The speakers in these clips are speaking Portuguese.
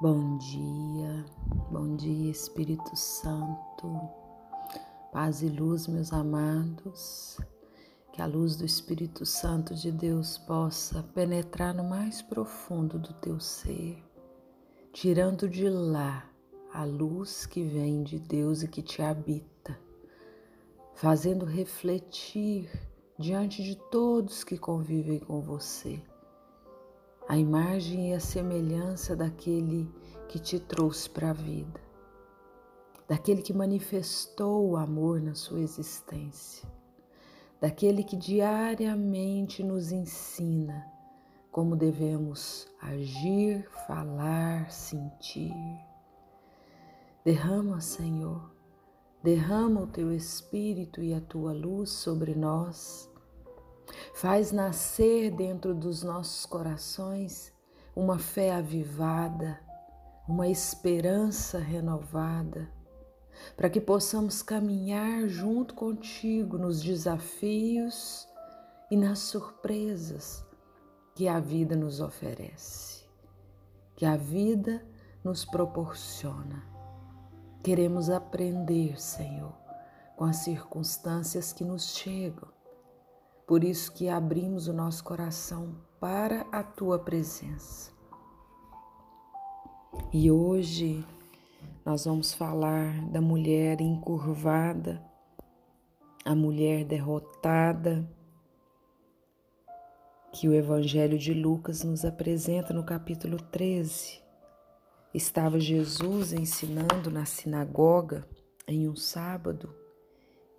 Bom dia, bom dia Espírito Santo, paz e luz, meus amados, que a luz do Espírito Santo de Deus possa penetrar no mais profundo do teu ser, tirando de lá a luz que vem de Deus e que te habita, fazendo refletir diante de todos que convivem com você a imagem e a semelhança daquele que te trouxe para a vida, daquele que manifestou o amor na sua existência, daquele que diariamente nos ensina como devemos agir, falar, sentir. Derrama, Senhor, derrama o teu espírito e a tua luz sobre nós Faz nascer dentro dos nossos corações uma fé avivada, uma esperança renovada, para que possamos caminhar junto contigo nos desafios e nas surpresas que a vida nos oferece, que a vida nos proporciona. Queremos aprender, Senhor, com as circunstâncias que nos chegam por isso que abrimos o nosso coração para a tua presença. E hoje nós vamos falar da mulher encurvada, a mulher derrotada, que o Evangelho de Lucas nos apresenta no capítulo 13. Estava Jesus ensinando na sinagoga em um sábado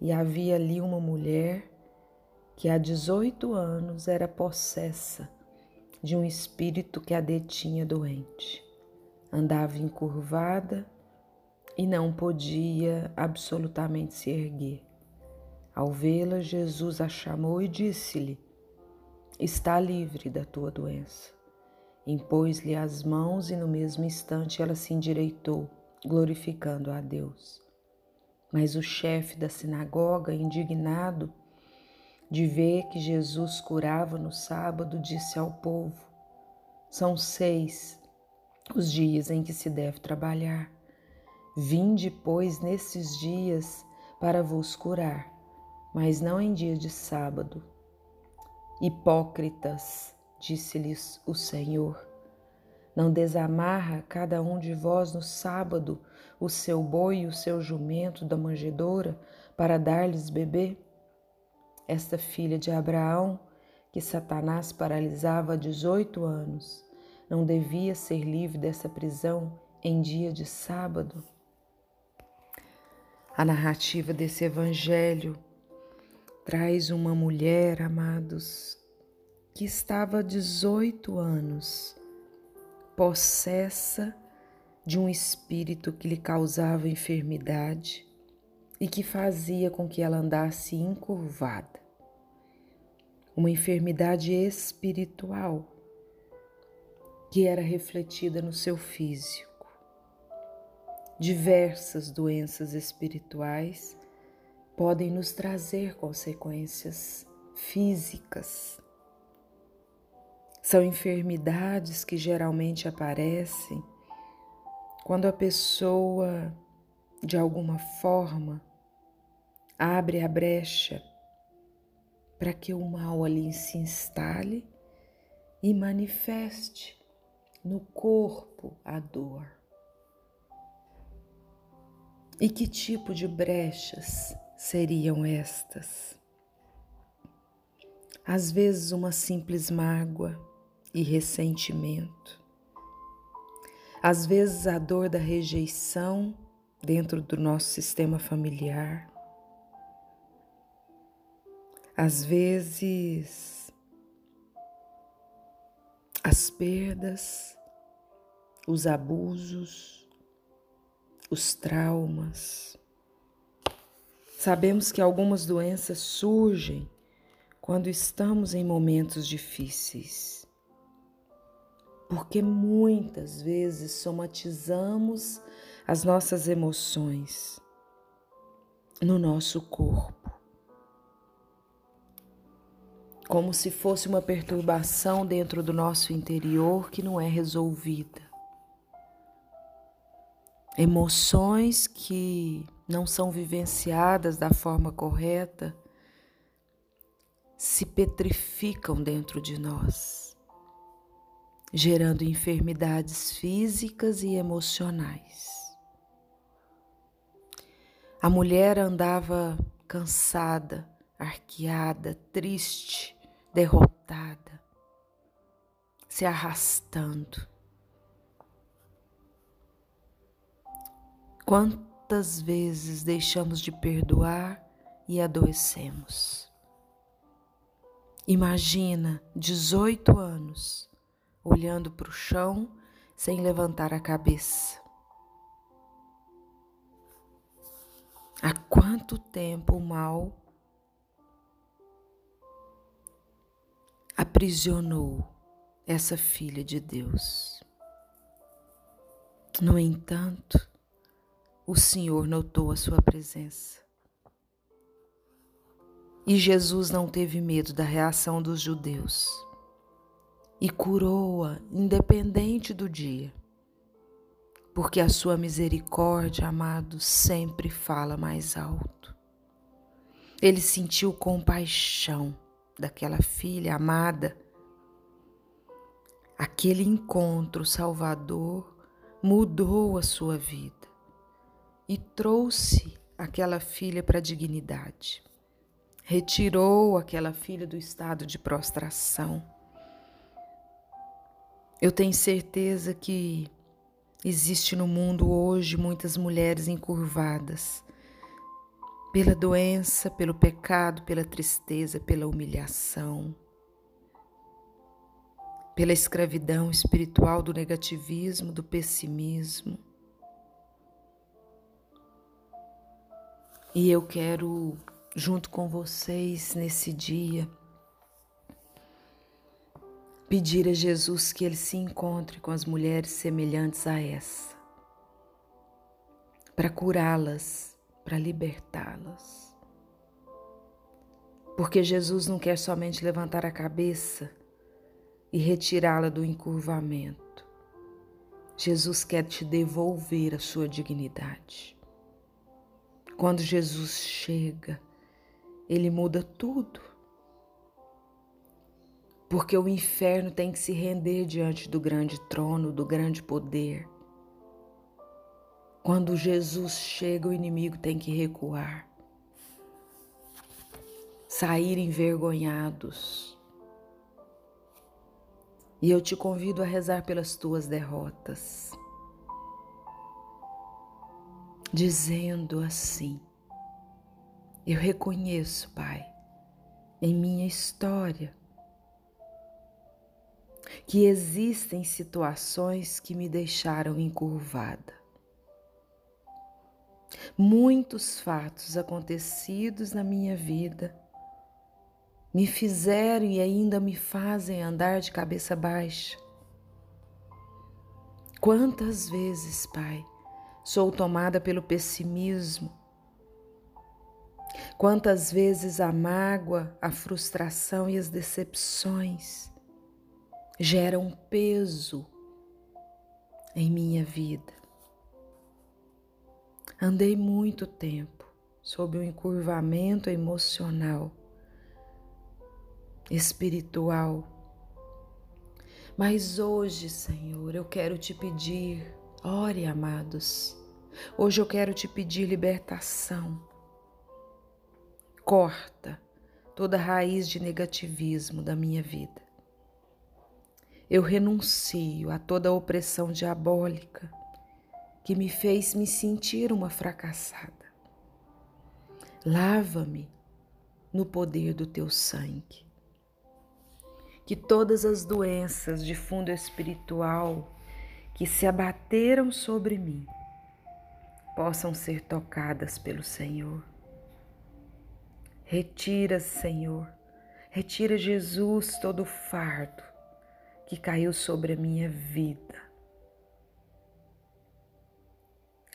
e havia ali uma mulher que há 18 anos era possessa de um espírito que a detinha doente. Andava encurvada e não podia absolutamente se erguer. Ao vê-la, Jesus a chamou e disse-lhe: Está livre da tua doença. Impôs-lhe as mãos e no mesmo instante ela se endireitou, glorificando a Deus. Mas o chefe da sinagoga, indignado, de ver que Jesus curava no sábado, disse ao povo: São seis os dias em que se deve trabalhar. Vinde, pois, nesses dias para vos curar, mas não em dia de sábado. Hipócritas, disse-lhes o Senhor, não desamarra cada um de vós no sábado o seu boi e o seu jumento da manjedoura para dar-lhes beber? Esta filha de Abraão, que Satanás paralisava há 18 anos, não devia ser livre dessa prisão em dia de sábado? A narrativa desse evangelho traz uma mulher, amados, que estava há 18 anos possessa de um espírito que lhe causava enfermidade e que fazia com que ela andasse encurvada uma enfermidade espiritual que era refletida no seu físico. Diversas doenças espirituais podem nos trazer consequências físicas. São enfermidades que geralmente aparecem quando a pessoa, de alguma forma, abre a brecha para que o mal ali se instale e manifeste no corpo a dor. E que tipo de brechas seriam estas? Às vezes, uma simples mágoa e ressentimento. Às vezes, a dor da rejeição dentro do nosso sistema familiar às vezes, as perdas, os abusos, os traumas. Sabemos que algumas doenças surgem quando estamos em momentos difíceis, porque muitas vezes somatizamos as nossas emoções no nosso corpo. Como se fosse uma perturbação dentro do nosso interior que não é resolvida. emoções que não são vivenciadas da forma correta se petrificam dentro de nós, gerando enfermidades físicas e emocionais. A mulher andava cansada, arqueada, triste, derrotada, se arrastando. Quantas vezes deixamos de perdoar e adoecemos? Imagina 18 anos olhando para o chão sem levantar a cabeça. Há quanto tempo o mal aprisionou essa filha de Deus? No entanto, o Senhor notou a sua presença. E Jesus não teve medo da reação dos judeus e curou-a independente do dia, porque a sua misericórdia, amado, sempre fala mais alto. Ele sentiu compaixão daquela filha amada. Aquele encontro salvador mudou a sua vida e trouxe aquela filha para a dignidade. Retirou aquela filha do estado de prostração. Eu tenho certeza que existe no mundo hoje muitas mulheres encurvadas pela doença, pelo pecado, pela tristeza, pela humilhação, pela escravidão espiritual do negativismo, do pessimismo. E eu quero, junto com vocês nesse dia, pedir a Jesus que ele se encontre com as mulheres semelhantes a essa, para curá-las, para libertá-las. Porque Jesus não quer somente levantar a cabeça e retirá-la do encurvamento. Jesus quer te devolver a sua dignidade. Quando Jesus chega, ele muda tudo. Porque o inferno tem que se render diante do grande trono, do grande poder. Quando Jesus chega, o inimigo tem que recuar, sair envergonhados. E eu te convido a rezar pelas tuas derrotas dizendo assim: Eu reconheço, Pai, em minha história, que existem situações que me deixaram encurvada. Muitos fatos acontecidos na minha vida me fizeram e ainda me fazem andar de cabeça baixa. Quantas vezes, Pai, Sou tomada pelo pessimismo. Quantas vezes a mágoa, a frustração e as decepções geram peso em minha vida. Andei muito tempo sob um encurvamento emocional, espiritual. Mas hoje, Senhor, eu quero te pedir Ore, amados. Hoje eu quero te pedir libertação. Corta toda raiz de negativismo da minha vida. Eu renuncio a toda opressão diabólica que me fez me sentir uma fracassada. Lava-me no poder do teu sangue. Que todas as doenças de fundo espiritual, que se abateram sobre mim possam ser tocadas pelo Senhor. Retira, Senhor, retira, Jesus, todo o fardo que caiu sobre a minha vida.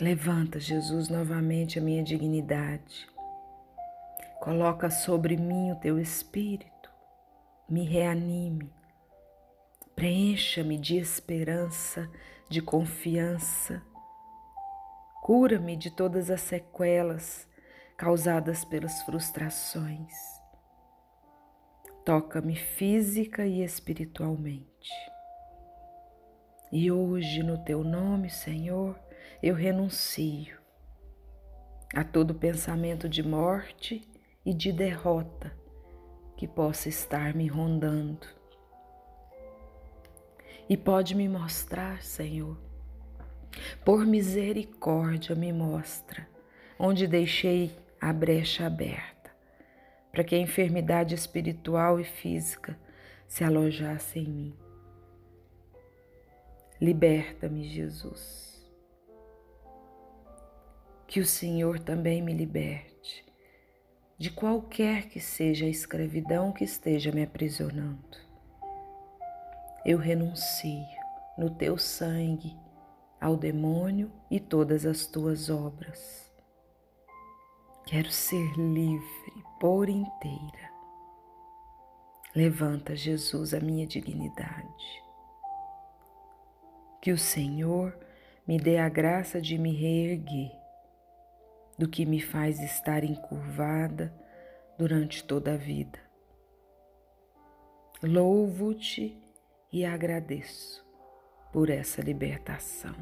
Levanta, Jesus, novamente a minha dignidade. Coloca sobre mim o teu espírito, me reanime, preencha-me de esperança de confiança, Cura-me de todas as sequelas causadas pelas frustrações. Toca-me física e espiritualmente. E hoje, no teu nome, Senhor, eu renuncio a todo pensamento de morte e de derrota que possa estar me rondando. E pode me mostrar, Senhor, por misericórdia, me mostra onde deixei a brecha aberta para que a enfermidade espiritual e física se alojasse em mim. Liberta-me, Jesus. Que o Senhor também me liberte de qualquer que seja a escravidão que esteja me aprisionando. Eu renuncio no teu sangue ao demônio e todas as tuas obras. Quero ser livre por inteira. Levanta, Jesus, a minha dignidade. Que o Senhor me dê a graça de me reerguer do que me faz estar encurvada durante toda a vida. Louvo-te e agradeço por essa libertação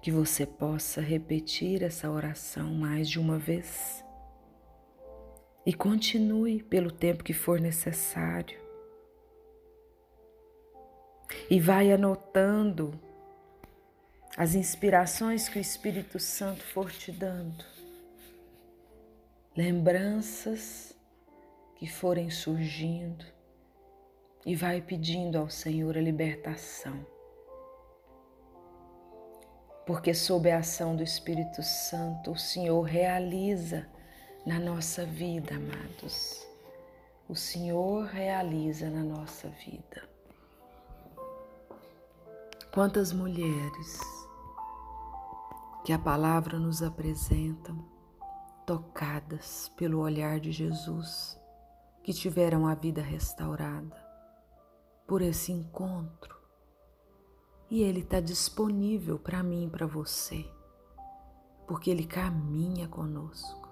que você possa repetir essa oração mais de uma vez e continue pelo tempo que for necessário. E vai anotando as inspirações que o Espírito Santo for te dando, lembranças que forem surgindo, e vai pedindo ao Senhor a libertação porque sob a ação do Espírito Santo, o Senhor realiza na nossa vida, amados. O Senhor realiza na nossa vida. Quantas mulheres que a palavra nos apresenta, tocadas pelo olhar de Jesus, que tiveram a vida restaurada por esse encontro e Ele está disponível para mim e para você, porque Ele caminha conosco.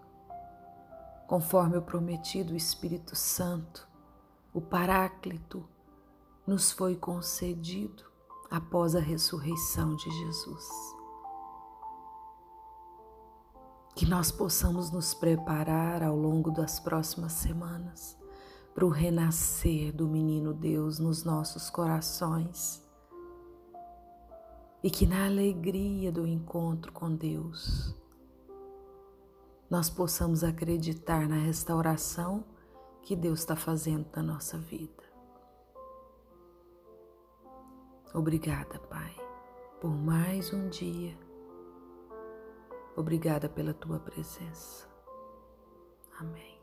Conforme o prometido, Espírito Santo, o Paráclito, nos foi concedido após a ressurreição de Jesus. Que nós possamos nos preparar ao longo das próximas semanas para o renascer do menino Deus nos nossos corações e que na alegria do encontro com Deus nós possamos acreditar na restauração que Deus está fazendo na nossa vida. Obrigada, Pai, por mais um dia. Obrigada pela tua presença. Amém.